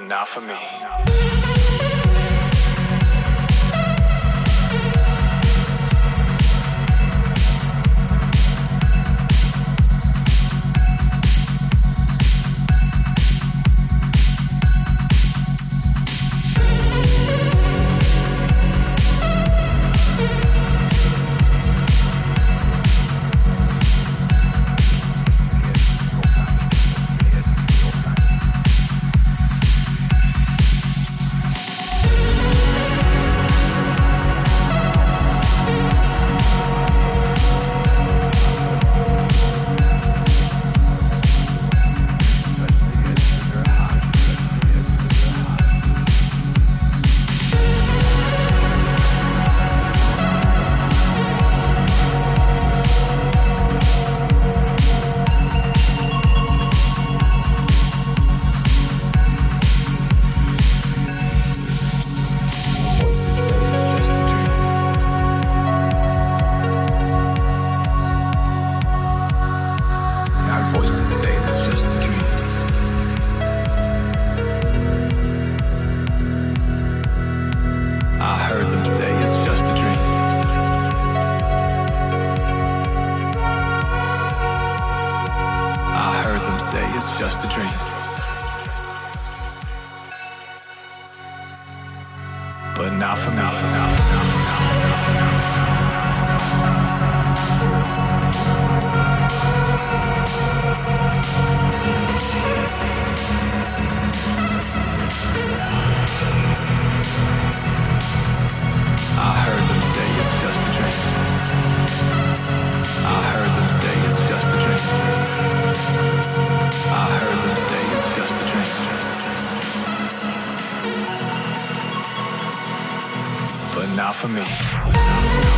enough of me. for me.